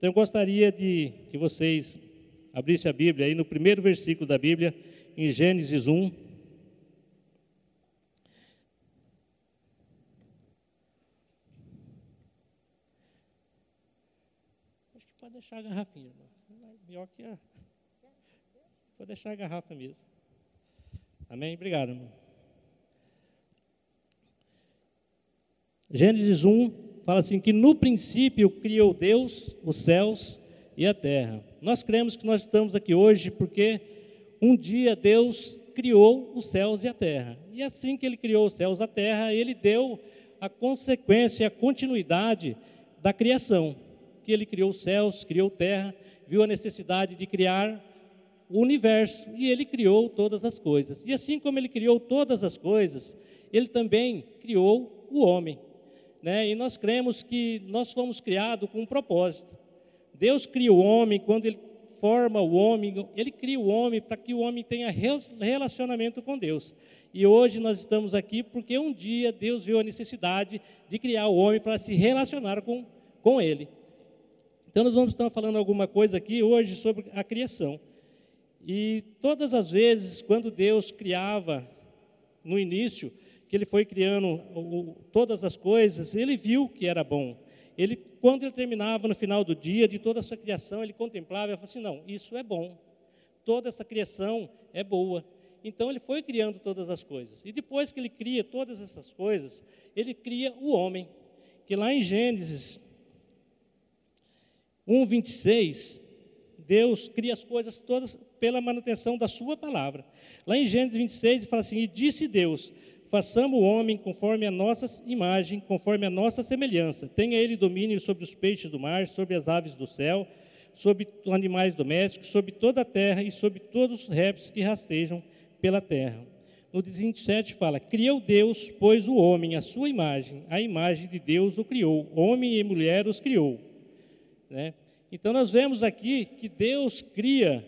Então, eu gostaria de que vocês abrissem a Bíblia aí no primeiro versículo da Bíblia, em Gênesis 1. Acho que pode deixar a garrafinha, irmão. Melhor que a... Pode deixar a garrafa mesmo. Amém? Obrigado, irmão. Gênesis 1, fala assim que no princípio criou Deus os céus e a terra. Nós cremos que nós estamos aqui hoje porque um dia Deus criou os céus e a terra. E assim que ele criou os céus e a terra, ele deu a consequência, a continuidade da criação. Que ele criou os céus, criou a terra, viu a necessidade de criar o universo e ele criou todas as coisas. E assim como ele criou todas as coisas, ele também criou o homem né? E nós cremos que nós fomos criados com um propósito. Deus cria o homem quando ele forma o homem, ele cria o homem para que o homem tenha relacionamento com Deus. E hoje nós estamos aqui porque um dia Deus viu a necessidade de criar o homem para se relacionar com, com ele. Então nós vamos estar falando alguma coisa aqui hoje sobre a criação. E todas as vezes quando Deus criava no início, que ele foi criando todas as coisas, ele viu que era bom. Ele, quando ele terminava no final do dia, de toda a sua criação, ele contemplava e falava assim: não, isso é bom. Toda essa criação é boa. Então ele foi criando todas as coisas. E depois que ele cria todas essas coisas, ele cria o homem. Que lá em Gênesis 1, 26, Deus cria as coisas todas pela manutenção da sua palavra. Lá em Gênesis 26, ele fala assim: E disse Deus: Façamos o homem conforme a nossa imagem, conforme a nossa semelhança. Tenha ele domínio sobre os peixes do mar, sobre as aves do céu, sobre os animais domésticos, sobre toda a terra e sobre todos os répteis que rastejam pela terra. No 27 fala: Criou Deus, pois o homem, a sua imagem, a imagem de Deus o criou, homem e mulher os criou. Né? Então nós vemos aqui que Deus cria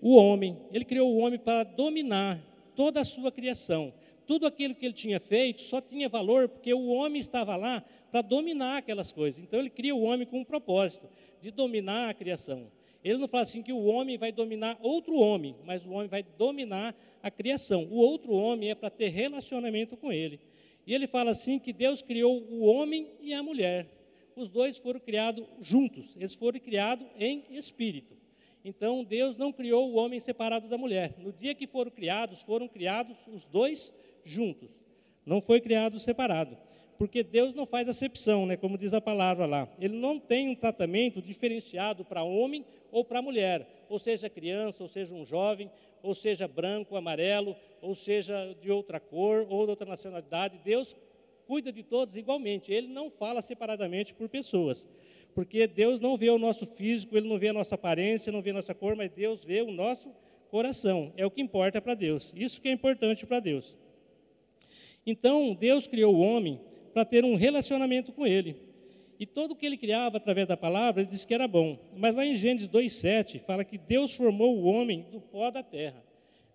o homem, ele criou o homem para dominar toda a sua criação tudo aquilo que ele tinha feito só tinha valor porque o homem estava lá para dominar aquelas coisas. Então ele cria o homem com um propósito de dominar a criação. Ele não fala assim que o homem vai dominar outro homem, mas o homem vai dominar a criação. O outro homem é para ter relacionamento com ele. E ele fala assim que Deus criou o homem e a mulher. Os dois foram criados juntos, eles foram criados em espírito. Então Deus não criou o homem separado da mulher. No dia que foram criados, foram criados os dois juntos. Não foi criado separado. Porque Deus não faz acepção, né, como diz a palavra lá. Ele não tem um tratamento diferenciado para homem ou para mulher, ou seja criança, ou seja um jovem, ou seja branco, amarelo, ou seja de outra cor ou de outra nacionalidade. Deus cuida de todos igualmente. Ele não fala separadamente por pessoas. Porque Deus não vê o nosso físico, ele não vê a nossa aparência, não vê a nossa cor, mas Deus vê o nosso coração. É o que importa para Deus. Isso que é importante para Deus. Então, Deus criou o homem para ter um relacionamento com ele. E tudo o que ele criava através da palavra, ele disse que era bom. Mas lá em Gênesis 2,7, fala que Deus formou o homem do pó da terra.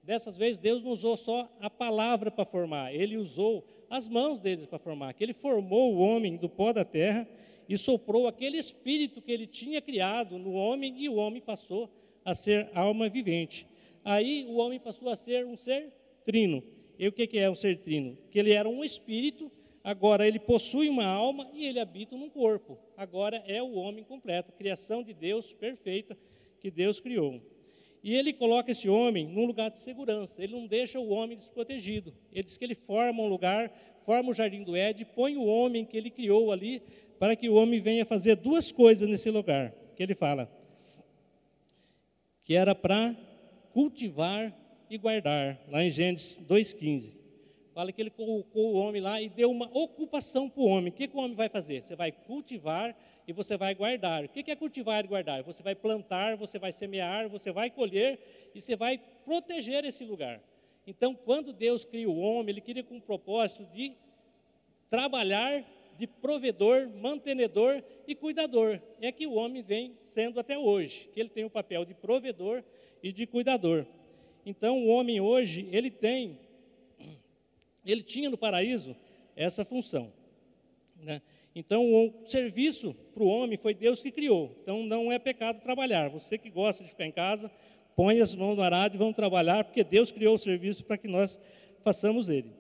Dessas vezes, Deus não usou só a palavra para formar, ele usou as mãos dele para formar. Que ele formou o homem do pó da terra e soprou aquele espírito que ele tinha criado no homem, e o homem passou a ser alma vivente. Aí o homem passou a ser um ser trino. E o que é um ser trino? Que ele era um espírito, agora ele possui uma alma e ele habita num corpo. Agora é o homem completo, criação de Deus perfeita que Deus criou. E ele coloca esse homem num lugar de segurança, ele não deixa o homem desprotegido. Ele diz que ele forma um lugar, forma o jardim do Éden, põe o homem que ele criou ali, para que o homem venha fazer duas coisas nesse lugar. Que ele fala que era para cultivar e guardar, lá em Gênesis 2,15. Fala que ele colocou o homem lá e deu uma ocupação para o homem. O que, que o homem vai fazer? Você vai cultivar e você vai guardar. O que, que é cultivar e guardar? Você vai plantar, você vai semear, você vai colher e você vai proteger esse lugar. Então, quando Deus cria o homem, ele queria com o propósito de trabalhar de provedor, mantenedor e cuidador. É que o homem vem sendo até hoje, que ele tem o papel de provedor e de cuidador. Então, o homem hoje, ele tem, ele tinha no paraíso essa função. Né? Então, o serviço para o homem foi Deus que criou. Então, não é pecado trabalhar. Você que gosta de ficar em casa, põe as mãos no arado e vamos trabalhar, porque Deus criou o serviço para que nós façamos ele.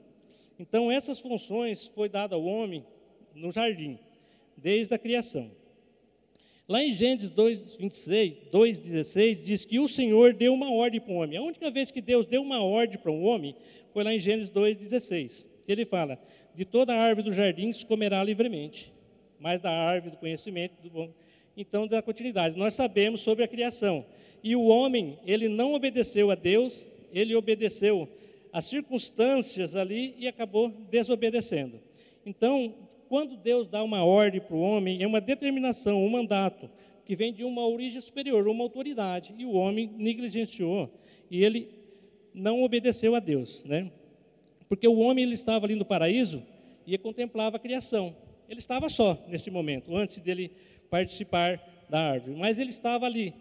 Então, essas funções foi dada ao homem no jardim, desde a criação. Lá em Gênesis 2, 26, 2, 16, diz que o Senhor deu uma ordem para o homem. A única vez que Deus deu uma ordem para um homem foi lá em Gênesis 2, 16. Que ele fala: De toda árvore do jardim se comerá livremente, mas da árvore do conhecimento do bom. Então, da continuidade. Nós sabemos sobre a criação. E o homem, ele não obedeceu a Deus, ele obedeceu às circunstâncias ali e acabou desobedecendo. Então, quando Deus dá uma ordem para o homem, é uma determinação, um mandato, que vem de uma origem superior, uma autoridade, e o homem negligenciou, e ele não obedeceu a Deus, né? Porque o homem ele estava ali no paraíso e contemplava a criação. Ele estava só neste momento, antes dele participar da árvore, mas ele estava ali.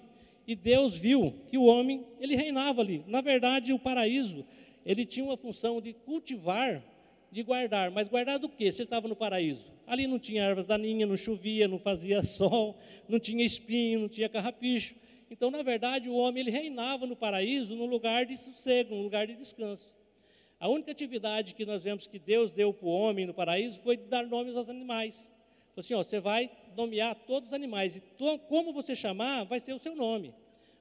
E Deus viu que o homem, ele reinava ali. Na verdade, o paraíso, ele tinha uma função de cultivar de guardar, mas guardar do quê? Se ele estava no paraíso. Ali não tinha ervas daninhas, não chovia, não fazia sol, não tinha espinho, não tinha carrapicho. Então, na verdade, o homem ele reinava no paraíso num lugar de sossego, num lugar de descanso. A única atividade que nós vemos que Deus deu para o homem no paraíso foi dar nomes aos animais. Falou assim: ó, você vai nomear todos os animais, e to, como você chamar, vai ser o seu nome.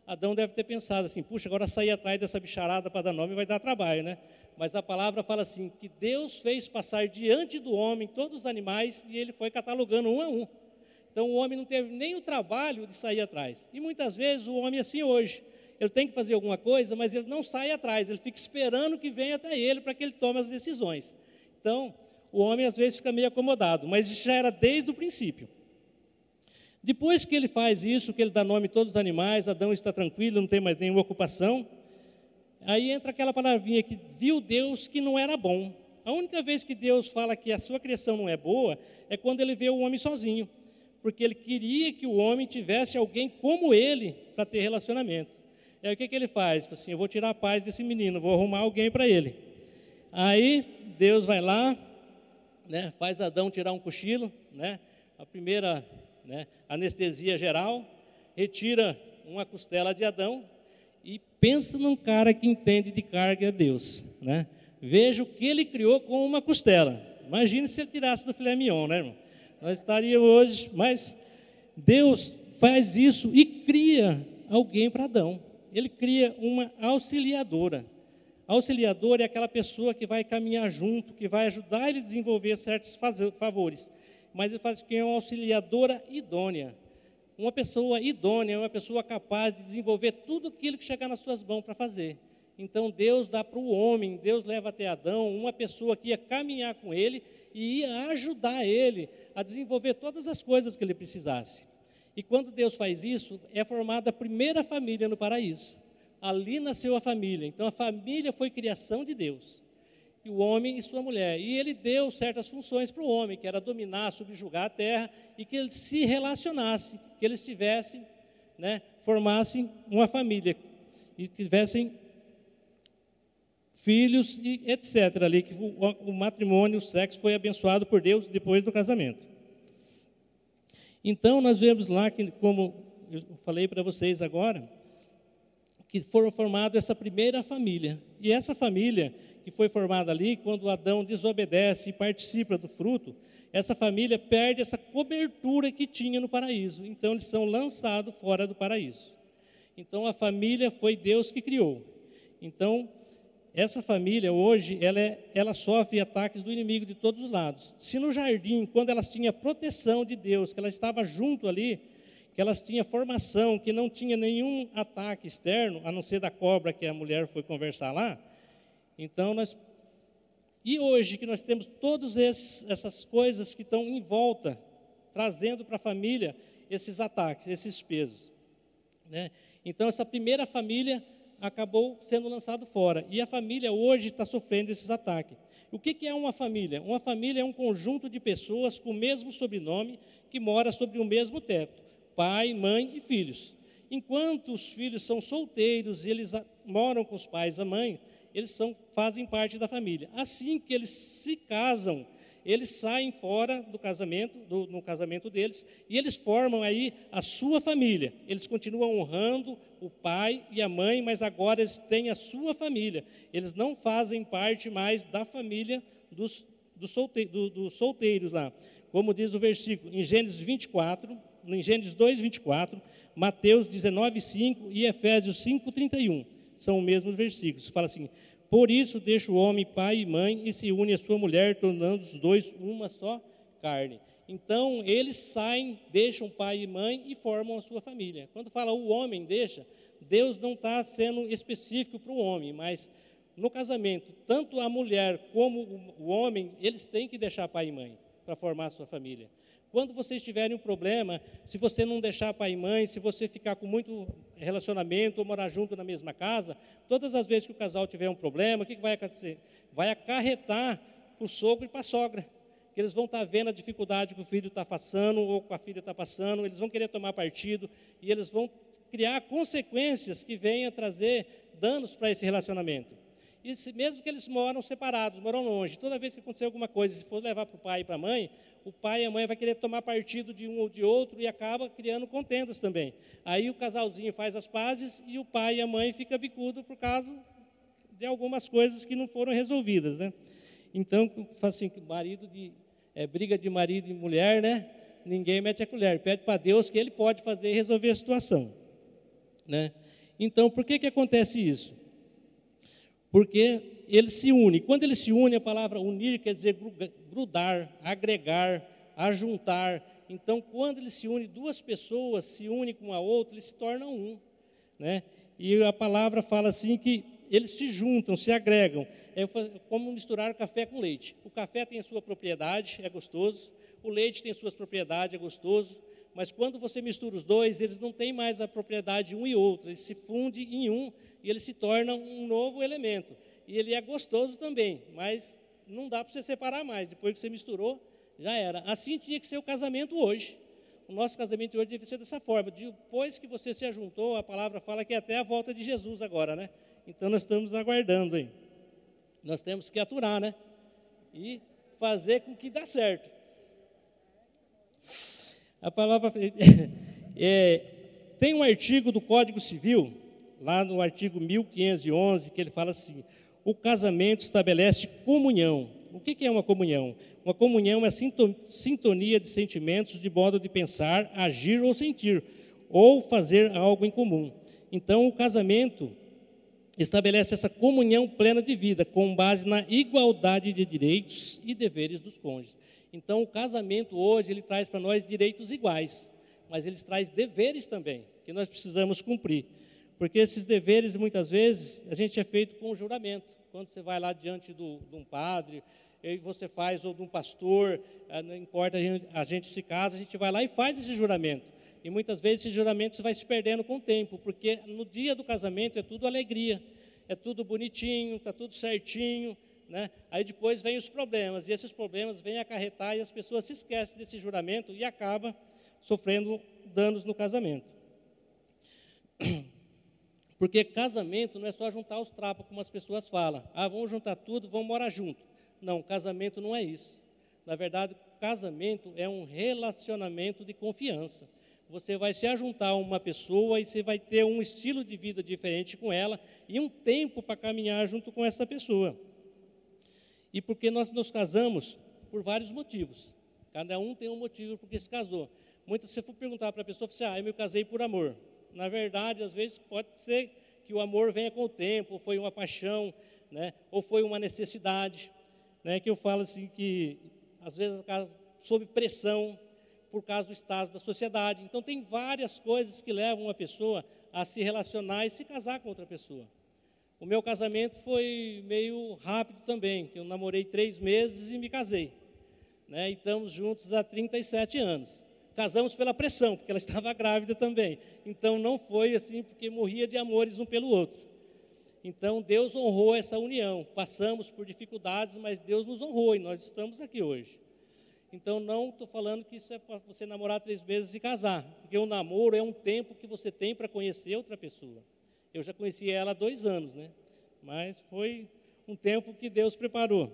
Adão deve ter pensado assim: puxa, agora sair atrás dessa bicharada para dar nome vai dar trabalho, né? Mas a palavra fala assim: que Deus fez passar diante do homem todos os animais e ele foi catalogando um a um. Então o homem não teve nem o trabalho de sair atrás. E muitas vezes o homem é assim hoje. Ele tem que fazer alguma coisa, mas ele não sai atrás, ele fica esperando que venha até ele para que ele tome as decisões. Então, o homem às vezes fica meio acomodado, mas isso já era desde o princípio. Depois que ele faz isso, que ele dá nome a todos os animais, Adão está tranquilo, não tem mais nenhuma ocupação, Aí entra aquela palavrinha que viu Deus que não era bom. A única vez que Deus fala que a sua criação não é boa é quando ele vê o homem sozinho, porque ele queria que o homem tivesse alguém como ele para ter relacionamento. E aí o que, que ele faz? Fala assim, eu vou tirar a paz desse menino, vou arrumar alguém para ele. Aí Deus vai lá, né, faz Adão tirar um cochilo, né, a primeira né, anestesia geral, retira uma costela de Adão, e pensa num cara que entende de carga a Deus, né? Veja o que ele criou com uma costela. Imagine se ele tirasse do filé mignon, né, irmão? Nós estaríamos hoje, mas Deus faz isso e cria alguém para Adão. Ele cria uma auxiliadora. Auxiliadora é aquela pessoa que vai caminhar junto, que vai ajudar ele a desenvolver certos favores. Mas ele faz que é uma auxiliadora idônea uma pessoa idônea, uma pessoa capaz de desenvolver tudo aquilo que chegar nas suas mãos para fazer. Então Deus dá para o homem, Deus leva até Adão uma pessoa que ia caminhar com ele e ia ajudar ele a desenvolver todas as coisas que ele precisasse. E quando Deus faz isso, é formada a primeira família no paraíso. Ali nasceu a família. Então a família foi criação de Deus o homem e sua mulher. E ele deu certas funções para o homem, que era dominar, subjugar a terra, e que eles se relacionassem, que eles tivessem, né, formassem uma família, e tivessem filhos e etc. ali, que o, o matrimônio, o sexo foi abençoado por Deus depois do casamento. Então, nós vemos lá que, como eu falei para vocês agora, que foram formada essa primeira família. E essa família que foi formada ali, quando Adão desobedece e participa do fruto, essa família perde essa cobertura que tinha no paraíso. Então eles são lançados fora do paraíso. Então a família foi Deus que criou. Então essa família hoje ela, é, ela sofre ataques do inimigo de todos os lados. Se no jardim, quando elas tinham proteção de Deus, que ela estava junto ali, que elas tinham formação, que não tinha nenhum ataque externo, a não ser da cobra que a mulher foi conversar lá, então, nós. E hoje que nós temos todas essas coisas que estão em volta, trazendo para a família esses ataques, esses pesos. Né? Então, essa primeira família acabou sendo lançada fora. E a família hoje está sofrendo esses ataques. O que, que é uma família? Uma família é um conjunto de pessoas com o mesmo sobrenome que mora sobre o mesmo teto: pai, mãe e filhos. Enquanto os filhos são solteiros e eles moram com os pais e a mãe, eles são, fazem parte da família. Assim que eles se casam, eles saem fora do casamento, do, no casamento deles, e eles formam aí a sua família. Eles continuam honrando o pai e a mãe, mas agora eles têm a sua família. Eles não fazem parte mais da família dos, dos, do, dos solteiros lá. Como diz o versículo em Gênesis 24, em Gênesis 2, 24, Mateus 19, 5 e Efésios 5, 31. São os mesmos versículos. Fala assim: Por isso deixa o homem pai e mãe e se une à sua mulher, tornando os dois uma só carne. Então, eles saem, deixam pai e mãe e formam a sua família. Quando fala o homem deixa, Deus não está sendo específico para o homem, mas no casamento, tanto a mulher como o homem, eles têm que deixar pai e mãe para formar a sua família. Quando vocês tiverem um problema, se você não deixar pai e mãe, se você ficar com muito relacionamento ou morar junto na mesma casa, todas as vezes que o casal tiver um problema, o que, vai acontecer? Vai acarretar para o sogro e para a sogra. Que eles vão estar vendo a dificuldade que o filho está passando ou que a filha está passando, eles vão querer tomar partido e eles vão criar consequências que venham trazer danos para esse relacionamento. E se, mesmo que eles moram separados, moram longe, toda vez que acontecer alguma coisa, se for levar para o pai e para a mãe, o pai e a mãe vai querer tomar partido de um ou de outro e acaba criando contendas também. Aí o casalzinho faz as pazes e o pai e a mãe fica bicudo por causa de algumas coisas que não foram resolvidas, né? Então, assim, marido de é, briga de marido e mulher, né? Ninguém mete a colher, pede para Deus que ele pode fazer resolver a situação, né? Então, por que que acontece isso? Porque ele se une. Quando ele se une, a palavra unir quer dizer grudar, agregar, ajuntar. Então, quando ele se une, duas pessoas se unem com a outra, eles se tornam um. Né? E a palavra fala assim que eles se juntam, se agregam. É como misturar café com leite. O café tem a sua propriedade, é gostoso. O leite tem suas propriedades, é gostoso. Mas quando você mistura os dois, eles não têm mais a propriedade de um e outro. Eles se fundem em um e eles se tornam um novo elemento. E ele é gostoso também, mas não dá para você separar mais. Depois que você misturou, já era. Assim tinha que ser o casamento hoje. O nosso casamento hoje deve ser dessa forma. Depois que você se ajuntou, a palavra fala que é até a volta de Jesus agora, né? Então nós estamos aguardando aí. Nós temos que aturar, né? E fazer com que dá certo. A palavra é, tem um artigo do Código Civil, lá no artigo 1511, que ele fala assim: o casamento estabelece comunhão. O que é uma comunhão? Uma comunhão é sintonia de sentimentos, de modo de pensar, agir ou sentir, ou fazer algo em comum. Então, o casamento estabelece essa comunhão plena de vida, com base na igualdade de direitos e deveres dos cônjuges. Então, o casamento hoje, ele traz para nós direitos iguais, mas ele traz deveres também, que nós precisamos cumprir. Porque esses deveres, muitas vezes, a gente é feito com juramento quando você vai lá diante do, de um padre, e você faz, ou de um pastor, eh, não importa, a gente, a gente se casa, a gente vai lá e faz esse juramento. E muitas vezes esse juramento vai se perdendo com o tempo, porque no dia do casamento é tudo alegria, é tudo bonitinho, está tudo certinho, né? Aí depois vem os problemas, e esses problemas vêm acarretar e as pessoas se esquecem desse juramento e acabam sofrendo danos no casamento. Porque casamento não é só juntar os trapos, como as pessoas falam. Ah, vamos juntar tudo, vamos morar junto. Não, casamento não é isso. Na verdade, casamento é um relacionamento de confiança. Você vai se ajuntar a uma pessoa e você vai ter um estilo de vida diferente com ela e um tempo para caminhar junto com essa pessoa. E porque nós nos casamos por vários motivos. Cada um tem um motivo porque se casou. Muitas, se for perguntar para a pessoa, você, ah, eu me casei por amor. Na verdade, às vezes pode ser que o amor venha com o tempo, ou foi uma paixão, né? ou foi uma necessidade, né? que eu falo assim que às vezes sob pressão por causa do estado da sociedade. Então tem várias coisas que levam uma pessoa a se relacionar e se casar com outra pessoa. O meu casamento foi meio rápido também, que eu namorei três meses e me casei. Né? E estamos juntos há 37 anos. Casamos pela pressão, porque ela estava grávida também. Então não foi assim, porque morria de amores um pelo outro. Então Deus honrou essa união. Passamos por dificuldades, mas Deus nos honrou e nós estamos aqui hoje. Então não estou falando que isso é para você namorar três meses e casar, porque o namoro é um tempo que você tem para conhecer outra pessoa. Eu já conheci ela há dois anos, né? Mas foi um tempo que Deus preparou.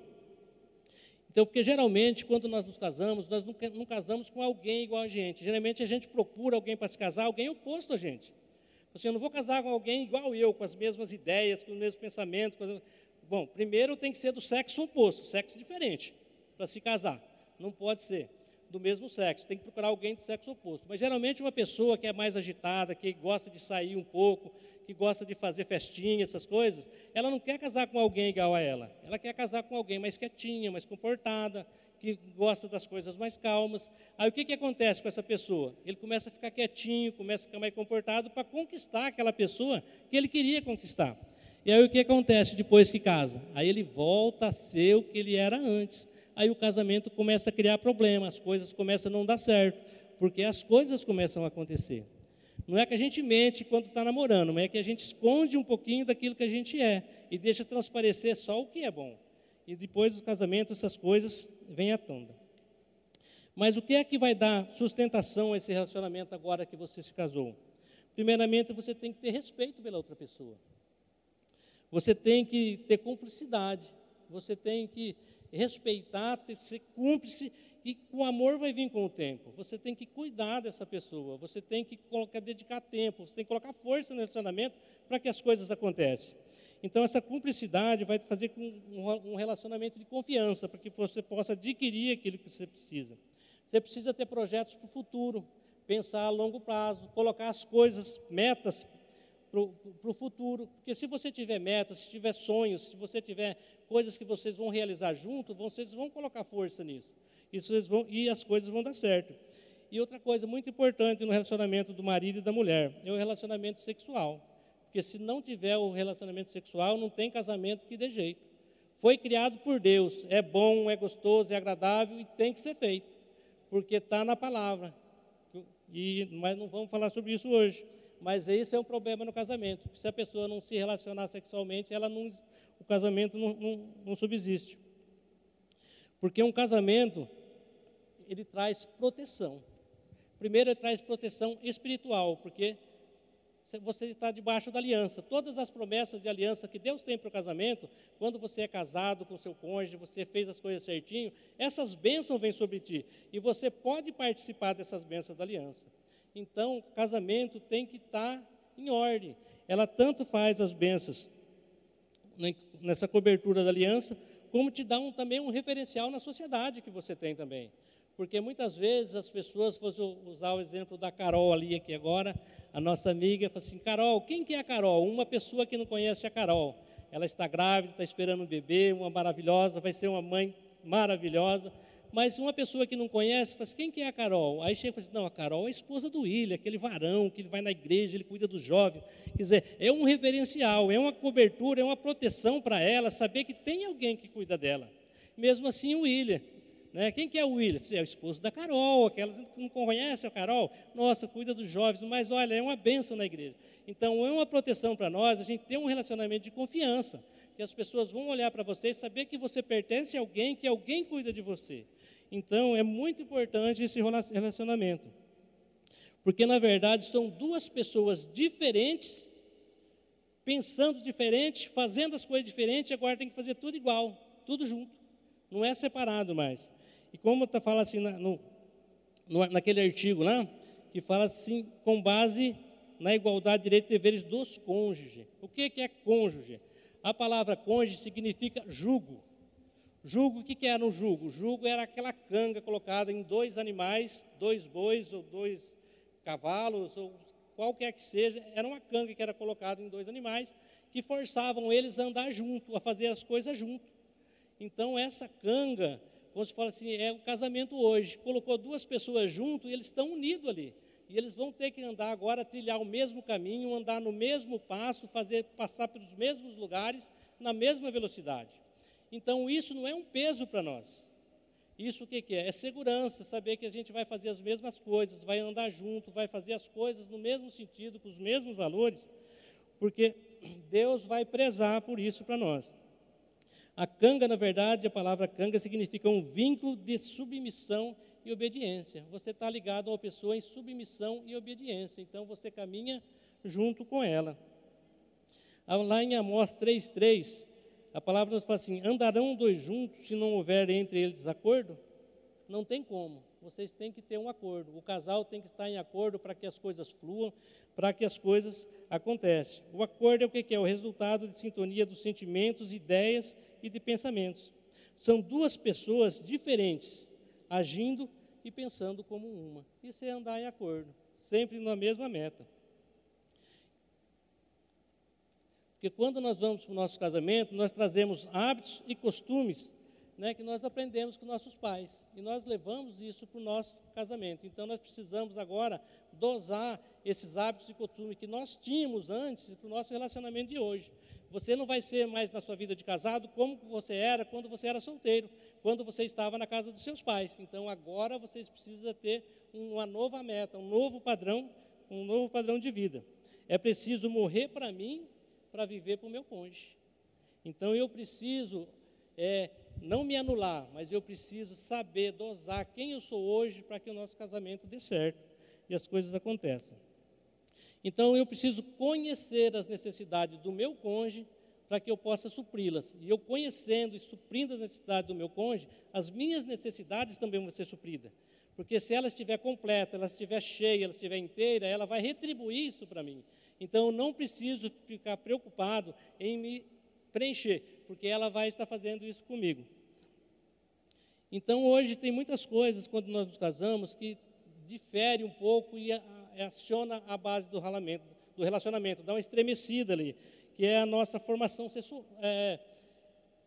Então, porque geralmente, quando nós nos casamos, nós não, não casamos com alguém igual a gente. Geralmente, a gente procura alguém para se casar, alguém oposto a gente. Assim, eu não vou casar com alguém igual eu, com as mesmas ideias, com os mesmos pensamentos. As... Bom, primeiro tem que ser do sexo oposto, sexo diferente, para se casar. Não pode ser do mesmo sexo, tem que procurar alguém de sexo oposto. Mas geralmente uma pessoa que é mais agitada, que gosta de sair um pouco, que gosta de fazer festinha, essas coisas, ela não quer casar com alguém igual a ela. Ela quer casar com alguém mais quietinha, mais comportada, que gosta das coisas mais calmas. Aí o que, que acontece com essa pessoa? Ele começa a ficar quietinho, começa a ficar mais comportado para conquistar aquela pessoa que ele queria conquistar. E aí o que acontece depois que casa? Aí ele volta a ser o que ele era antes. Aí o casamento começa a criar problemas, as coisas começam a não dar certo, porque as coisas começam a acontecer. Não é que a gente mente quando está namorando, mas é que a gente esconde um pouquinho daquilo que a gente é e deixa transparecer só o que é bom. E depois do casamento essas coisas vêm à tona. Mas o que é que vai dar sustentação a esse relacionamento agora que você se casou? Primeiramente, você tem que ter respeito pela outra pessoa. Você tem que ter cumplicidade. Você tem que respeitar, ter, ser cúmplice e o amor vai vir com o tempo. Você tem que cuidar dessa pessoa, você tem que colocar, dedicar tempo, você tem que colocar força no relacionamento para que as coisas aconteçam. Então, essa cumplicidade vai fazer com um relacionamento de confiança, para que você possa adquirir aquilo que você precisa. Você precisa ter projetos para o futuro, pensar a longo prazo, colocar as coisas, metas para o futuro. Porque se você tiver metas, se tiver sonhos, se você tiver coisas que vocês vão realizar junto, vocês vão colocar força nisso. Vão, e as coisas vão dar certo. E outra coisa muito importante no relacionamento do marido e da mulher é o relacionamento sexual. Porque se não tiver o relacionamento sexual, não tem casamento que dê jeito. Foi criado por Deus, é bom, é gostoso, é agradável e tem que ser feito. Porque está na palavra. E, mas não vamos falar sobre isso hoje. Mas esse é um problema no casamento. Se a pessoa não se relacionar sexualmente, ela não, o casamento não, não, não subsiste. Porque um casamento, ele traz proteção. Primeiro, ele traz proteção espiritual, porque você está debaixo da aliança. Todas as promessas de aliança que Deus tem para o casamento, quando você é casado com seu cônjuge, você fez as coisas certinho, essas bênçãos vêm sobre ti. E você pode participar dessas bênçãos da aliança. Então, o casamento tem que estar em ordem. Ela tanto faz as bênçãos nessa cobertura da aliança, como te dá um, também um referencial na sociedade que você tem também. Porque muitas vezes as pessoas, vou usar o exemplo da Carol ali aqui agora, a nossa amiga, fala assim, Carol, quem que é a Carol? Uma pessoa que não conhece a Carol. Ela está grávida, está esperando um bebê, uma maravilhosa, vai ser uma mãe maravilhosa. Mas uma pessoa que não conhece, fala assim, quem que é a Carol? Aí chega e fala assim, não, a Carol é a esposa do William, aquele varão que ele vai na igreja, ele cuida dos jovens. Quer dizer, é um referencial, é uma cobertura, é uma proteção para ela, saber que tem alguém que cuida dela. Mesmo assim, o William. Né? Quem que é o William? É o esposo da Carol, aquelas que não conhecem a Carol. Nossa, cuida dos jovens, mas olha, é uma bênção na igreja. Então, é uma proteção para nós, a gente tem um relacionamento de confiança, que as pessoas vão olhar para você e saber que você pertence a alguém, que alguém cuida de você. Então, é muito importante esse relacionamento. Porque, na verdade, são duas pessoas diferentes, pensando diferente, fazendo as coisas diferentes, agora tem que fazer tudo igual, tudo junto. Não é separado mais. E como tá, fala assim na, no, no, naquele artigo lá, que fala assim, com base na igualdade de direitos e deveres dos cônjuges. O que, que é cônjuge? A palavra cônjuge significa jugo. Jugo, o que, que era um jugo? Jugo era aquela canga colocada em dois animais, dois bois ou dois cavalos, ou qualquer que seja, era uma canga que era colocada em dois animais, que forçavam eles a andar junto, a fazer as coisas junto. Então, essa canga, como se fala assim, é o casamento hoje, colocou duas pessoas junto e eles estão unidos ali. E eles vão ter que andar agora, trilhar o mesmo caminho, andar no mesmo passo, fazer passar pelos mesmos lugares, na mesma velocidade. Então, isso não é um peso para nós. Isso o que, que é? É segurança, saber que a gente vai fazer as mesmas coisas, vai andar junto, vai fazer as coisas no mesmo sentido, com os mesmos valores, porque Deus vai prezar por isso para nós. A canga, na verdade, a palavra canga significa um vínculo de submissão e obediência. Você está ligado a uma pessoa em submissão e obediência, então você caminha junto com ela. Lá em Amós 3,3, A palavra fala assim: andarão dois juntos se não houver entre eles acordo? Não tem como. Vocês têm que ter um acordo. O casal tem que estar em acordo para que as coisas fluam, para que as coisas aconteçam. O acordo é o que é? O resultado de sintonia dos sentimentos, ideias e de pensamentos. São duas pessoas diferentes, agindo e pensando como uma. Isso é andar em acordo, sempre na mesma meta. Porque quando nós vamos para o nosso casamento, nós trazemos hábitos e costumes né, que nós aprendemos com nossos pais. E nós levamos isso para o nosso casamento. Então nós precisamos agora dosar esses hábitos e costumes que nós tínhamos antes para o nosso relacionamento de hoje. Você não vai ser mais na sua vida de casado como você era quando você era solteiro, quando você estava na casa dos seus pais. Então agora vocês precisam ter uma nova meta, um novo padrão, um novo padrão de vida. É preciso morrer para mim para viver para o meu cônjuge. Então eu preciso é, não me anular, mas eu preciso saber dosar quem eu sou hoje para que o nosso casamento dê certo e as coisas aconteçam. Então eu preciso conhecer as necessidades do meu cônjuge para que eu possa supri-las. E eu conhecendo e suprindo as necessidades do meu cônjuge, as minhas necessidades também vão ser supridas. Porque se ela estiver completa, ela estiver cheia, ela estiver inteira, ela vai retribuir isso para mim. Então não preciso ficar preocupado em me preencher, porque ela vai estar fazendo isso comigo. Então hoje tem muitas coisas quando nós nos casamos que difere um pouco e aciona a base do relacionamento, do relacionamento, dá uma estremecida ali, que é a nossa formação é,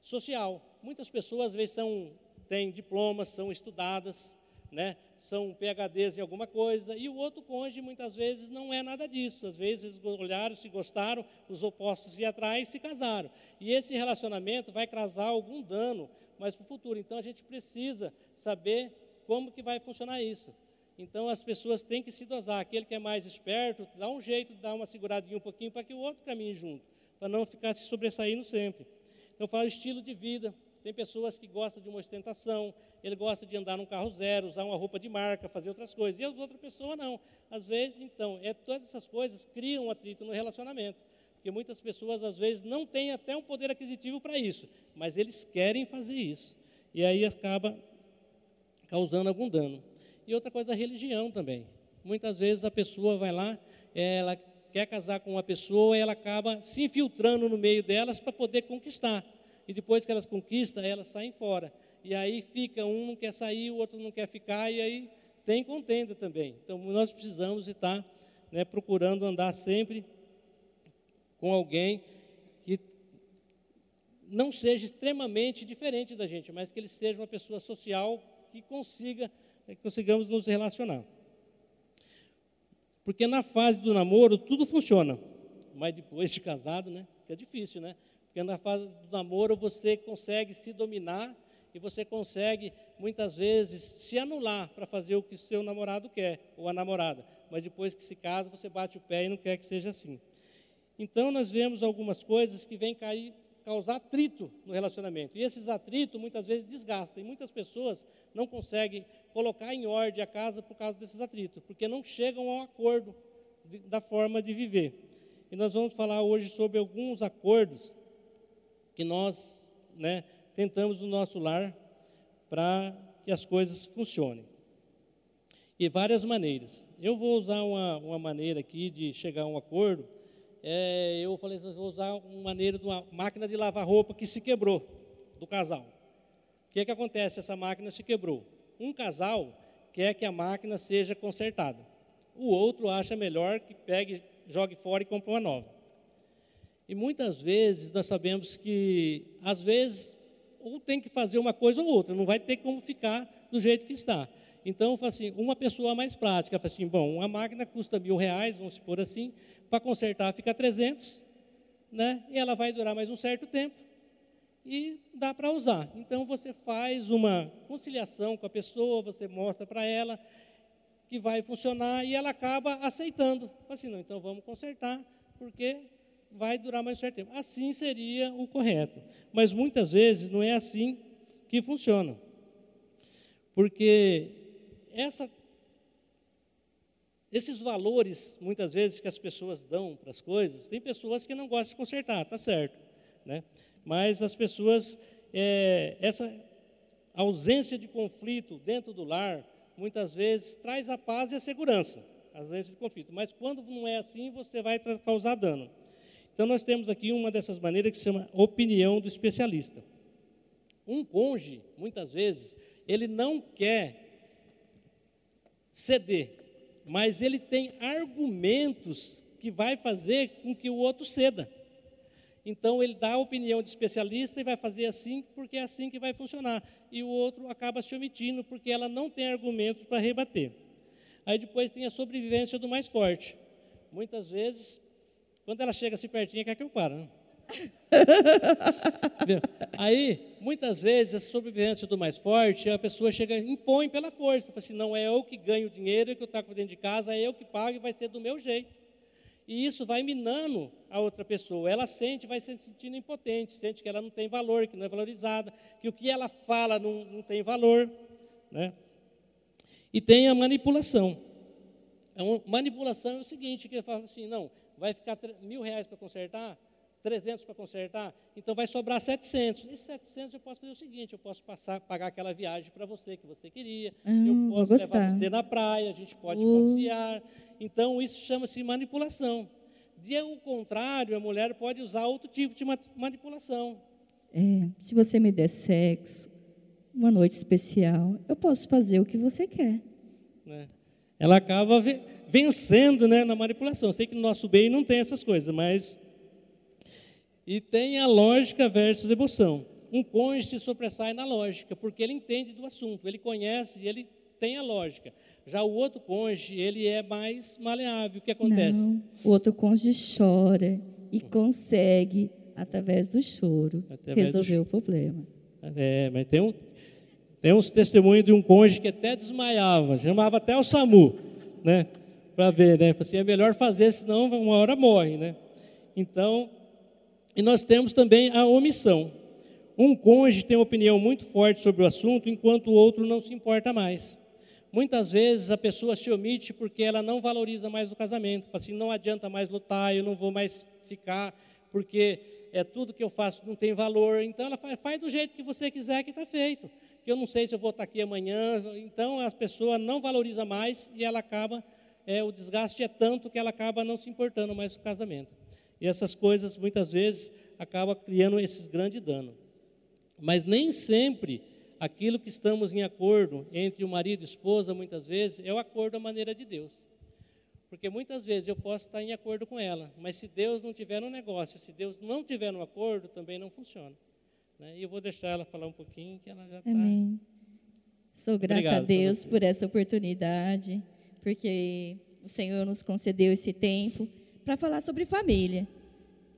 social. Muitas pessoas às vezes são, têm diplomas, são estudadas, né, são PHDs em alguma coisa, e o outro cônjuge muitas vezes não é nada disso. Às vezes olharam, se gostaram, os opostos iam atrás e se casaram. E esse relacionamento vai causar algum dano mais para o futuro. Então a gente precisa saber como que vai funcionar isso. Então as pessoas têm que se dosar. Aquele que é mais esperto, dá um jeito de dar uma seguradinha um pouquinho para que o outro caminhe junto, para não ficar se sobressaindo sempre. Então fala estilo de vida. Tem pessoas que gostam de uma ostentação, ele gosta de andar num carro zero, usar uma roupa de marca, fazer outras coisas. E as outras pessoas não. Às vezes, então, é, todas essas coisas criam um atrito no relacionamento. Porque muitas pessoas, às vezes, não têm até um poder aquisitivo para isso, mas eles querem fazer isso. E aí acaba causando algum dano. E outra coisa, a religião também. Muitas vezes a pessoa vai lá, ela quer casar com uma pessoa e ela acaba se infiltrando no meio delas para poder conquistar e depois que elas conquistam, elas saem fora. E aí fica, um não quer sair, o outro não quer ficar, e aí tem contenda também. Então nós precisamos estar né, procurando andar sempre com alguém que não seja extremamente diferente da gente, mas que ele seja uma pessoa social que consiga, que consigamos nos relacionar. Porque na fase do namoro tudo funciona, mas depois de casado, né, que é difícil, né? Porque na fase do namoro você consegue se dominar e você consegue, muitas vezes, se anular para fazer o que o seu namorado quer, ou a namorada. Mas depois que se casa, você bate o pé e não quer que seja assim. Então, nós vemos algumas coisas que vêm cair, causar atrito no relacionamento. E esses atritos, muitas vezes, desgastam. E muitas pessoas não conseguem colocar em ordem a casa por causa desses atritos, porque não chegam a um acordo de, da forma de viver. E nós vamos falar hoje sobre alguns acordos que nós né, tentamos no nosso lar para que as coisas funcionem. E várias maneiras. Eu vou usar uma, uma maneira aqui de chegar a um acordo. É, eu falei assim, vou usar uma maneira de uma máquina de lavar roupa que se quebrou do casal. O que, é que acontece? Essa máquina se quebrou. Um casal quer que a máquina seja consertada. O outro acha melhor que pegue, jogue fora e compre uma nova. E muitas vezes nós sabemos que, às vezes, ou tem que fazer uma coisa ou outra, não vai ter como ficar do jeito que está. Então, assim, uma pessoa mais prática, fala assim, bom, uma máquina custa mil reais, vamos supor assim, para consertar fica 300, né? e ela vai durar mais um certo tempo, e dá para usar. Então, você faz uma conciliação com a pessoa, você mostra para ela que vai funcionar, e ela acaba aceitando. Fala assim, não, então vamos consertar, porque vai durar mais certo tempo. Assim seria o correto. Mas muitas vezes não é assim que funciona. Porque essa, esses valores, muitas vezes, que as pessoas dão para as coisas, tem pessoas que não gostam de consertar, tá certo. Né? Mas as pessoas, é, essa ausência de conflito dentro do lar, muitas vezes traz a paz e a segurança, a ausência de conflito. Mas quando não é assim, você vai causar dano. Então, nós temos aqui uma dessas maneiras que se chama opinião do especialista. Um cônjuge, muitas vezes, ele não quer ceder, mas ele tem argumentos que vai fazer com que o outro ceda. Então ele dá a opinião de especialista e vai fazer assim porque é assim que vai funcionar. E o outro acaba se omitindo porque ela não tem argumentos para rebater. Aí depois tem a sobrevivência do mais forte. Muitas vezes, quando ela chega assim pertinho, quer que eu pare. Né? Aí, muitas vezes, a sobrevivência do mais forte, a pessoa chega, impõe pela força. Fala assim, não é eu que ganho o dinheiro, é que eu trago dentro de casa, é eu que pago e vai ser do meu jeito. E isso vai minando a outra pessoa. Ela sente, vai se sentindo impotente, sente que ela não tem valor, que não é valorizada, que o que ela fala não, não tem valor. Né? E tem a manipulação. É manipulação é o seguinte, que fala assim, não, vai ficar mil reais para consertar, 300 para consertar, então vai sobrar 700. E 700 eu posso fazer o seguinte, eu posso passar, pagar aquela viagem para você que você queria, hum, eu posso levar você na praia, a gente pode uh. passear. Então isso chama-se manipulação. De o contrário, a mulher pode usar outro tipo de manipulação. É, se você me der sexo, uma noite especial, eu posso fazer o que você quer. Né? Ela acaba vencendo né, na manipulação. Sei que no nosso bem não tem essas coisas, mas e tem a lógica versus emoção. Um cônjuge se sobressai na lógica, porque ele entende do assunto, ele conhece e ele tem a lógica. Já o outro cônjuge, ele é mais maleável. O que acontece? Não, o outro cônjuge chora e consegue, através do choro, através resolver do... o problema. É, mas tem, um, tem uns testemunhos de um cônjuge que até desmaiava, chamava até o SAMU, né? Para ver, né? Assim, é melhor fazer, senão uma hora morre, né? Então, e nós temos também a omissão. Um cônjuge tem uma opinião muito forte sobre o assunto, enquanto o outro não se importa mais. Muitas vezes a pessoa se omite porque ela não valoriza mais o casamento. Fala assim, não adianta mais lutar, eu não vou mais ficar, porque é tudo que eu faço não tem valor. Então ela faz, faz do jeito que você quiser que está feito. Que eu não sei se eu vou estar aqui amanhã. Então a pessoa não valoriza mais e ela acaba, é, o desgaste é tanto que ela acaba não se importando mais com o casamento. E essas coisas, muitas vezes, acabam criando esses grandes danos. Mas nem sempre aquilo que estamos em acordo entre o marido e a esposa, muitas vezes, é o acordo da maneira de Deus. Porque muitas vezes eu posso estar em acordo com ela, mas se Deus não tiver no negócio, se Deus não tiver no acordo, também não funciona. Né? E eu vou deixar ela falar um pouquinho, que ela já está. Amém. Sou grata Obrigado a Deus por essa oportunidade, porque o Senhor nos concedeu esse tempo para falar sobre família.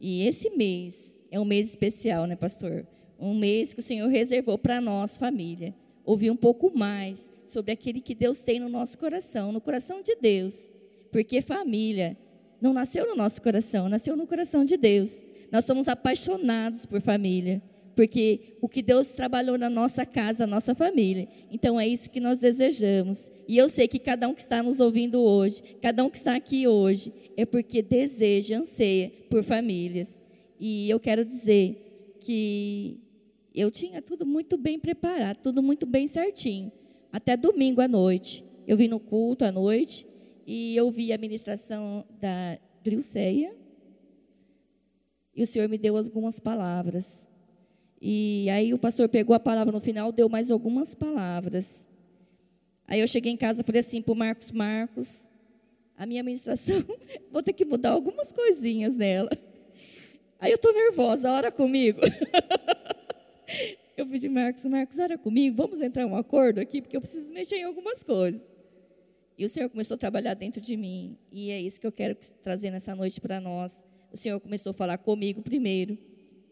E esse mês é um mês especial, né, pastor? Um mês que o Senhor reservou para nós, família. Ouvir um pouco mais sobre aquele que Deus tem no nosso coração, no coração de Deus. Porque família não nasceu no nosso coração, nasceu no coração de Deus. Nós somos apaixonados por família porque o que Deus trabalhou na nossa casa, na nossa família. Então é isso que nós desejamos. E eu sei que cada um que está nos ouvindo hoje, cada um que está aqui hoje, é porque deseja, anseia por famílias. E eu quero dizer que eu tinha tudo muito bem preparado, tudo muito bem certinho. Até domingo à noite. Eu vim no culto à noite e eu vi a ministração da Drilceia. E o Senhor me deu algumas palavras. E aí o pastor pegou a palavra no final, deu mais algumas palavras. Aí eu cheguei em casa e falei assim para o Marcos, Marcos, a minha administração, vou ter que mudar algumas coisinhas nela. Aí eu estou nervosa, ora comigo. eu pedi, Marcos, Marcos, ora comigo, vamos entrar em um acordo aqui, porque eu preciso mexer em algumas coisas. E o Senhor começou a trabalhar dentro de mim, e é isso que eu quero trazer nessa noite para nós. O Senhor começou a falar comigo primeiro,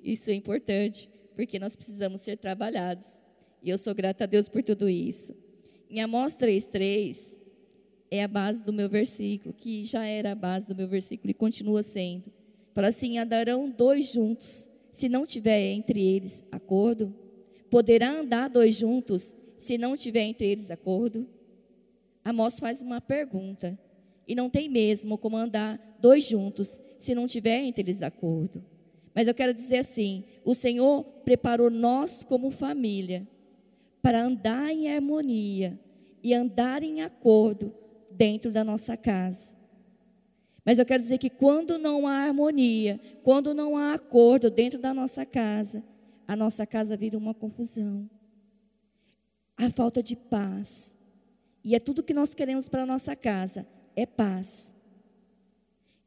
isso é importante porque nós precisamos ser trabalhados. E eu sou grata a Deus por tudo isso. Em Amós 3,3 é a base do meu versículo, que já era a base do meu versículo e continua sendo. Fala assim: andarão dois juntos, se não tiver entre eles acordo? Poderá andar dois juntos, se não tiver entre eles acordo? Amós faz uma pergunta, e não tem mesmo como andar dois juntos, se não tiver entre eles acordo. Mas eu quero dizer assim: o Senhor preparou nós como família para andar em harmonia e andar em acordo dentro da nossa casa. Mas eu quero dizer que quando não há harmonia, quando não há acordo dentro da nossa casa, a nossa casa vira uma confusão. A falta de paz. E é tudo que nós queremos para a nossa casa, é paz.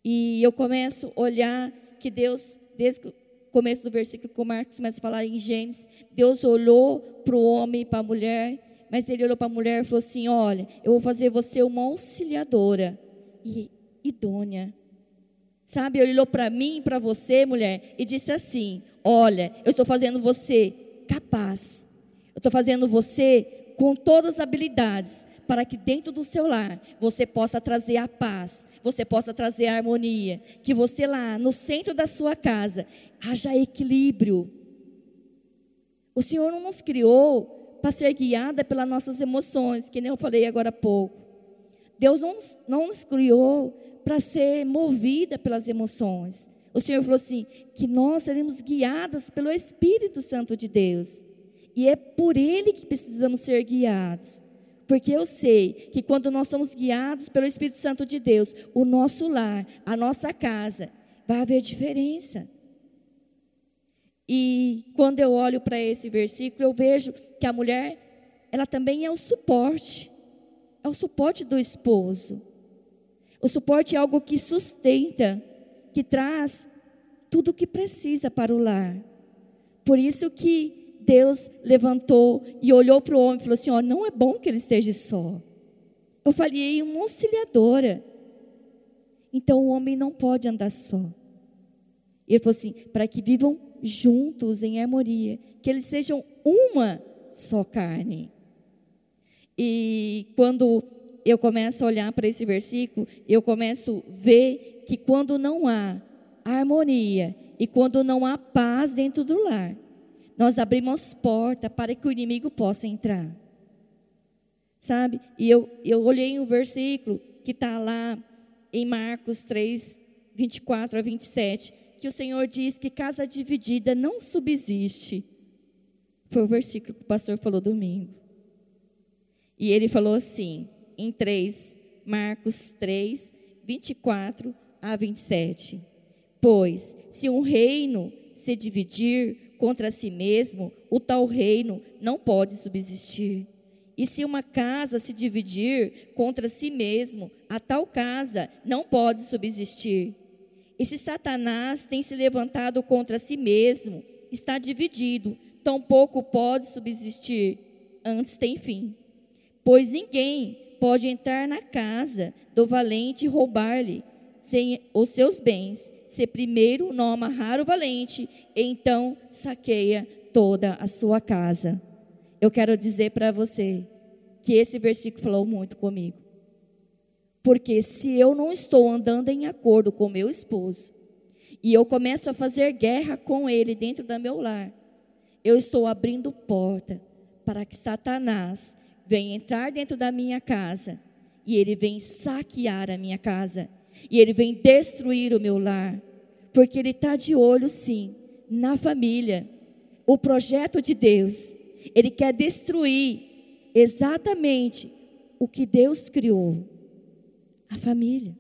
E eu começo a olhar que Deus, desde o começo do versículo que o Marcos começa a falar em Gênesis, Deus olhou para o homem e para a mulher, mas ele olhou para a mulher e falou assim: Olha, eu vou fazer você uma auxiliadora. E idônea. Sabe, ele olhou para mim e para você, mulher, e disse assim: Olha, eu estou fazendo você capaz. Eu estou fazendo você com todas as habilidades para que dentro do seu lar você possa trazer a paz, você possa trazer a harmonia, que você lá no centro da sua casa haja equilíbrio. O Senhor não nos criou para ser guiada pelas nossas emoções, que nem eu falei agora há pouco. Deus não, não nos criou para ser movida pelas emoções. O Senhor falou assim: que nós seremos guiadas pelo Espírito Santo de Deus. E é por Ele que precisamos ser guiados. Porque eu sei que quando nós somos guiados pelo Espírito Santo de Deus, o nosso lar, a nossa casa, vai haver diferença. E quando eu olho para esse versículo, eu vejo que a mulher, ela também é o suporte. É o suporte do esposo. O suporte é algo que sustenta, que traz tudo o que precisa para o lar. Por isso que Deus levantou e olhou para o homem e falou assim: ó, não é bom que ele esteja só. Eu falei uma auxiliadora. Então o homem não pode andar só. E ele falou assim: para que vivam juntos em harmonia, que eles sejam uma só carne. E quando eu começo a olhar para esse versículo, eu começo a ver que quando não há harmonia e quando não há paz dentro do lar, nós abrimos porta para que o inimigo possa entrar. Sabe? E eu, eu olhei o versículo que está lá em Marcos 3, 24 a 27, que o Senhor diz que casa dividida não subsiste. Foi o versículo que o pastor falou domingo. E ele falou assim: em 3, Marcos 3, 24 a 27. Pois, se um reino se dividir contra si mesmo, o tal reino não pode subsistir. E se uma casa se dividir contra si mesmo, a tal casa não pode subsistir. E se Satanás tem se levantado contra si mesmo, está dividido, tampouco pode subsistir, antes tem fim. Pois ninguém pode entrar na casa do valente e roubar-lhe os seus bens, se primeiro não amarrar o valente, então saqueia toda a sua casa. Eu quero dizer para você que esse versículo falou muito comigo. Porque se eu não estou andando em acordo com meu esposo, e eu começo a fazer guerra com ele dentro do meu lar, eu estou abrindo porta para que Satanás vem entrar dentro da minha casa e ele vem saquear a minha casa e ele vem destruir o meu lar, porque ele está de olho, sim, na família. O projeto de Deus, ele quer destruir exatamente o que Deus criou a família.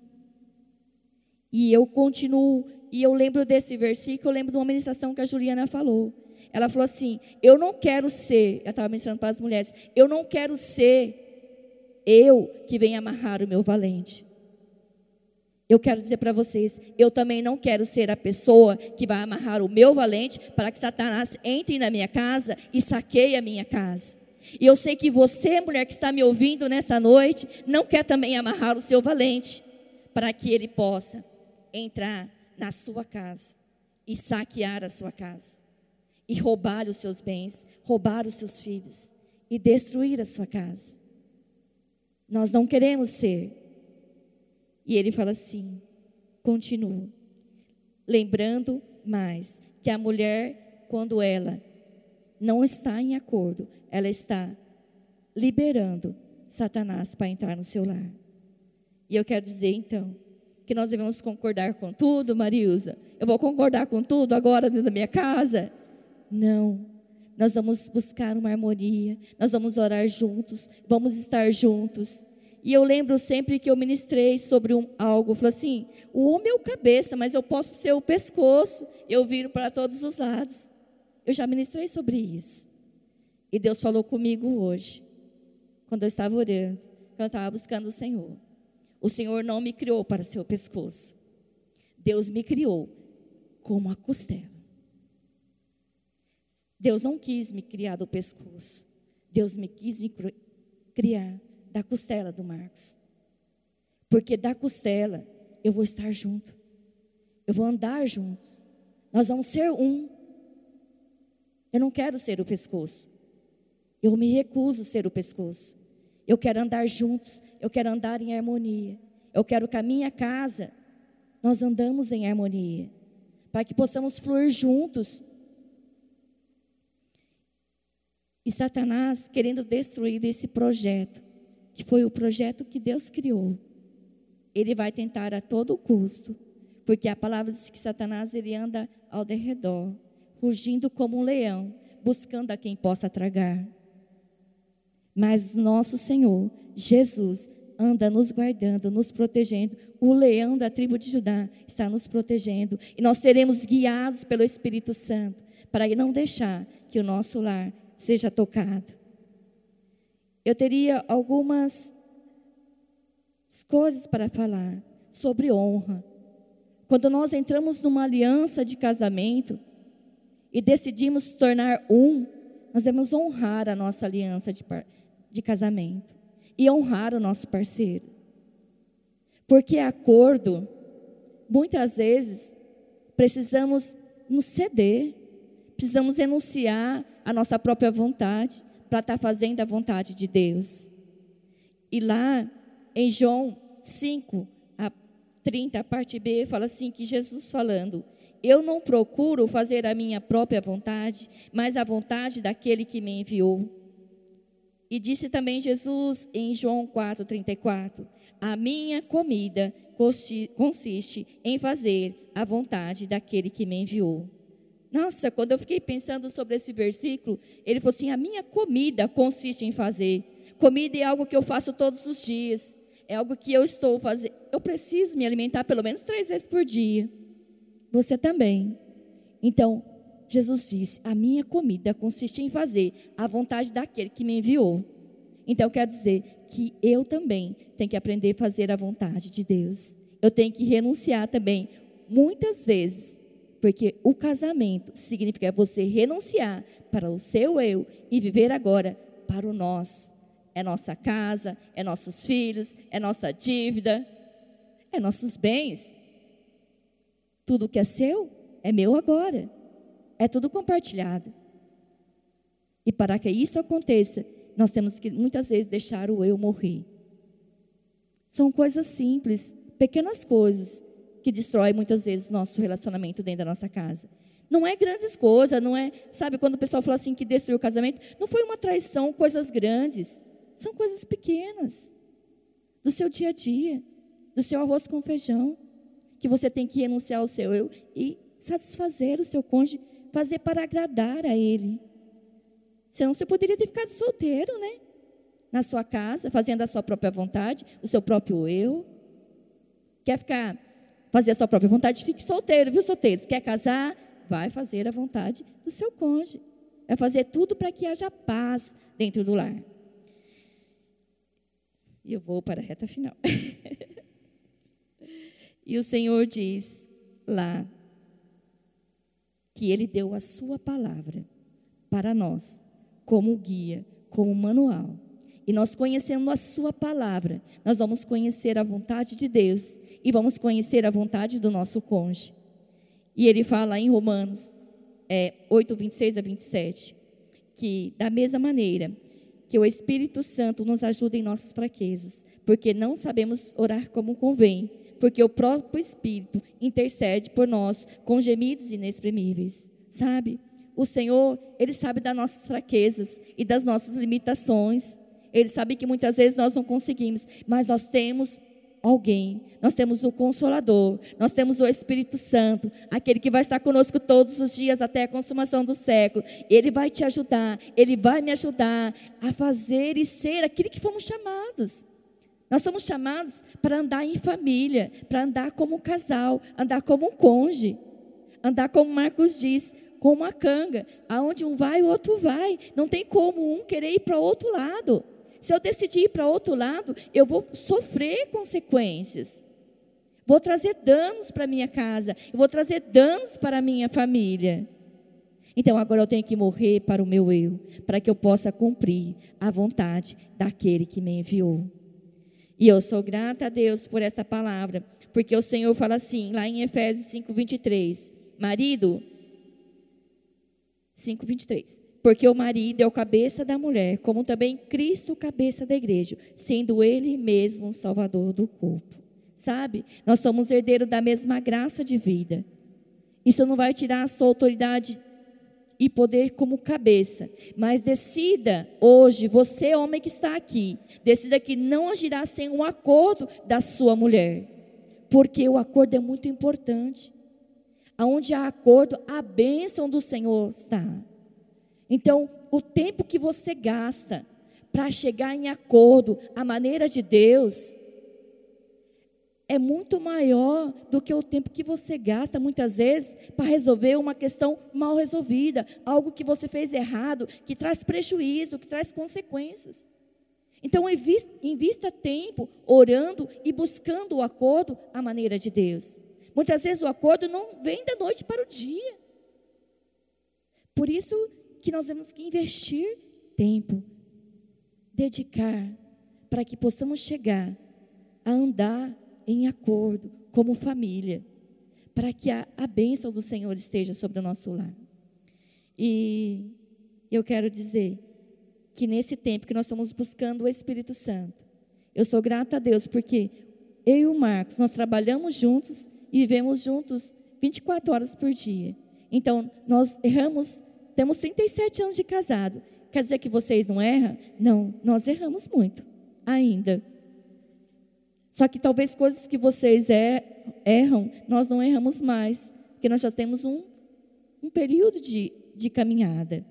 E eu continuo, e eu lembro desse versículo, eu lembro de uma ministração que a Juliana falou. Ela falou assim: Eu não quero ser, ela estava mencionando para as mulheres, eu não quero ser eu que venha amarrar o meu valente. Eu quero dizer para vocês, eu também não quero ser a pessoa que vai amarrar o meu valente para que Satanás entre na minha casa e saqueie a minha casa. E eu sei que você, mulher que está me ouvindo nesta noite, não quer também amarrar o seu valente para que ele possa entrar na sua casa e saquear a sua casa e roubar os seus bens, roubar os seus filhos e destruir a sua casa. Nós não queremos ser. E ele fala assim: continua. Lembrando mais que a mulher, quando ela não está em acordo, ela está liberando Satanás para entrar no seu lar. E eu quero dizer então que nós devemos concordar com tudo, Marilza? Eu vou concordar com tudo agora dentro da minha casa? Não. Nós vamos buscar uma harmonia, nós vamos orar juntos, vamos estar juntos. E eu lembro sempre que eu ministrei sobre um, algo, falei assim: o homem é o cabeça, mas eu posso ser o pescoço, eu viro para todos os lados. Eu já ministrei sobre isso. E Deus falou comigo hoje, quando eu estava orando, quando eu estava buscando o Senhor. O Senhor não me criou para ser o pescoço. Deus me criou como a costela. Deus não quis me criar do pescoço. Deus me quis me criar da costela do Marcos. Porque da costela eu vou estar junto. Eu vou andar juntos. Nós vamos ser um. Eu não quero ser o pescoço. Eu me recuso a ser o pescoço. Eu quero andar juntos. Eu quero andar em harmonia. Eu quero que a minha casa nós andamos em harmonia, para que possamos fluir juntos. E Satanás querendo destruir esse projeto, que foi o projeto que Deus criou. Ele vai tentar a todo custo, porque a palavra diz que Satanás ele anda ao derredor, rugindo como um leão, buscando a quem possa tragar. Mas nosso Senhor, Jesus, anda nos guardando, nos protegendo. O leão da tribo de Judá está nos protegendo. E nós seremos guiados pelo Espírito Santo para não deixar que o nosso lar seja tocado eu teria algumas coisas para falar sobre honra. Quando nós entramos numa aliança de casamento e decidimos tornar um, nós devemos honrar a nossa aliança de, de casamento e honrar o nosso parceiro. Porque acordo, muitas vezes, precisamos nos ceder, precisamos renunciar à nossa própria vontade, para estar tá fazendo a vontade de Deus. E lá em João 5, a 30, a parte B, fala assim que Jesus falando: Eu não procuro fazer a minha própria vontade, mas a vontade daquele que me enviou. E disse também Jesus em João 4:34: A minha comida consiste em fazer a vontade daquele que me enviou. Nossa, quando eu fiquei pensando sobre esse versículo, ele falou assim: a minha comida consiste em fazer. Comida é algo que eu faço todos os dias. É algo que eu estou fazendo. Eu preciso me alimentar pelo menos três vezes por dia. Você também. Então, Jesus disse: a minha comida consiste em fazer a vontade daquele que me enviou. Então, quer dizer que eu também tenho que aprender a fazer a vontade de Deus. Eu tenho que renunciar também, muitas vezes, porque o casamento significa você renunciar para o seu eu e viver agora para o nós. É nossa casa, é nossos filhos, é nossa dívida, é nossos bens. Tudo que é seu é meu agora. É tudo compartilhado. E para que isso aconteça, nós temos que muitas vezes deixar o eu morrer. São coisas simples, pequenas coisas, que destrói muitas vezes nosso relacionamento dentro da nossa casa. Não é grandes coisas, não é, sabe, quando o pessoal fala assim que destruiu o casamento, não foi uma traição, coisas grandes. São coisas pequenas. Do seu dia a dia, do seu arroz com feijão, que você tem que renunciar ao seu eu e satisfazer o seu cônjuge, fazer para agradar a ele. Senão você poderia ter ficado solteiro, né? Na sua casa, fazendo a sua própria vontade, o seu próprio eu. Quer ficar fazer a sua própria vontade, fique solteiro, viu, solteiros? Quer casar? Vai fazer a vontade do seu cônjuge. Vai fazer tudo para que haja paz dentro do lar. E eu vou para a reta final. e o Senhor diz lá que Ele deu a Sua palavra para nós, como guia, como manual. E nós conhecendo a Sua palavra, nós vamos conhecer a vontade de Deus e vamos conhecer a vontade do nosso cônjuge. E ele fala em Romanos é, 8, 26 a 27, que da mesma maneira que o Espírito Santo nos ajuda em nossas fraquezas, porque não sabemos orar como convém, porque o próprio Espírito intercede por nós com gemidos inexprimíveis. Sabe? O Senhor, Ele sabe das nossas fraquezas e das nossas limitações. Ele sabe que muitas vezes nós não conseguimos, mas nós temos alguém. Nós temos o Consolador, nós temos o Espírito Santo, aquele que vai estar conosco todos os dias até a consumação do século. Ele vai te ajudar, ele vai me ajudar a fazer e ser aquilo que fomos chamados. Nós somos chamados para andar em família, para andar como um casal, andar como um cônjuge, andar como Marcos diz, como uma canga, aonde um vai, o outro vai. Não tem como um querer ir para o outro lado. Se eu decidir ir para outro lado, eu vou sofrer consequências. Vou trazer danos para minha casa, eu vou trazer danos para a minha família. Então agora eu tenho que morrer para o meu eu, para que eu possa cumprir a vontade daquele que me enviou. E eu sou grata a Deus por esta palavra, porque o Senhor fala assim, lá em Efésios 5, 23. Marido, 5, 23. Porque o marido é o cabeça da mulher, como também Cristo, cabeça da igreja, sendo ele mesmo o salvador do corpo. Sabe? Nós somos herdeiros da mesma graça de vida. Isso não vai tirar a sua autoridade e poder como cabeça. Mas decida hoje, você, homem que está aqui, decida que não agirá sem um acordo da sua mulher. Porque o acordo é muito importante. Onde há acordo, a bênção do Senhor está. Então, o tempo que você gasta para chegar em acordo à maneira de Deus é muito maior do que o tempo que você gasta muitas vezes para resolver uma questão mal resolvida, algo que você fez errado, que traz prejuízo, que traz consequências. Então, invista tempo orando e buscando o acordo à maneira de Deus. Muitas vezes o acordo não vem da noite para o dia. Por isso que nós temos que investir tempo, dedicar, para que possamos chegar a andar em acordo, como família, para que a, a bênção do Senhor esteja sobre o nosso lar. E eu quero dizer que nesse tempo que nós estamos buscando o Espírito Santo, eu sou grata a Deus, porque eu e o Marcos, nós trabalhamos juntos e vivemos juntos 24 horas por dia. Então, nós erramos temos 37 anos de casado. Quer dizer que vocês não erram? Não, nós erramos muito, ainda. Só que talvez coisas que vocês er, erram, nós não erramos mais, porque nós já temos um, um período de, de caminhada.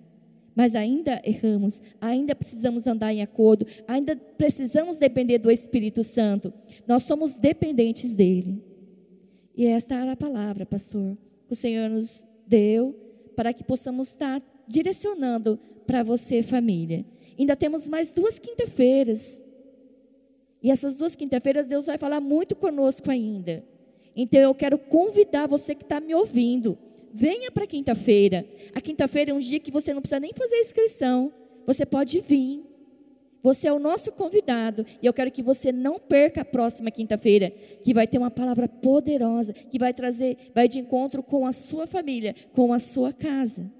Mas ainda erramos, ainda precisamos andar em acordo, ainda precisamos depender do Espírito Santo. Nós somos dependentes dele. E esta era a palavra, pastor, que o Senhor nos deu para que possamos estar direcionando para você, família. Ainda temos mais duas quinta-feiras. E essas duas quinta-feiras Deus vai falar muito conosco ainda. Então eu quero convidar você que está me ouvindo. Venha para quinta-feira. A quinta-feira é um dia que você não precisa nem fazer inscrição. Você pode vir. Você é o nosso convidado e eu quero que você não perca a próxima quinta-feira, que vai ter uma palavra poderosa, que vai trazer, vai de encontro com a sua família, com a sua casa.